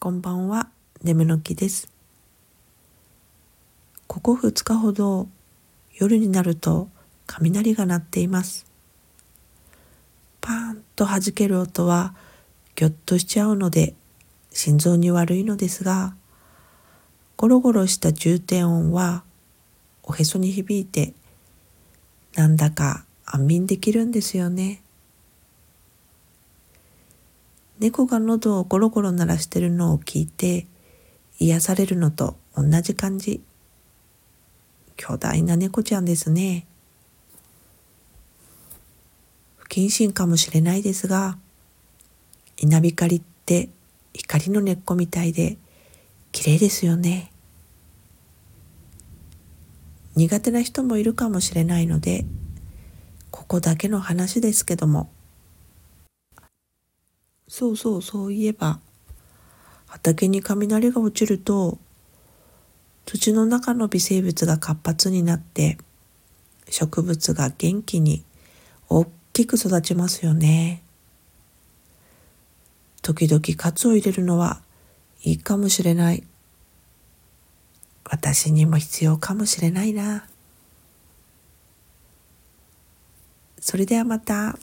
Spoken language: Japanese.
こんばんは、眠の木です。ここ2日ほど夜になると雷が鳴っています。パーンと弾ける音はぎょっとしちゃうので心臓に悪いのですが、ゴロゴロした重低音はおへそに響いてなんだか安眠できるんですよね。猫が喉をゴロゴロ鳴らしてるのを聞いて癒されるのと同じ感じ。巨大な猫ちゃんですね。不謹慎かもしれないですが、稲光って光の根っこみたいで綺麗ですよね。苦手な人もいるかもしれないので、ここだけの話ですけども、そうそうそういえば畑に雷が落ちると土の中の微生物が活発になって植物が元気に大きく育ちますよね。時々カツを入れるのはいいかもしれない。私にも必要かもしれないな。それではまた。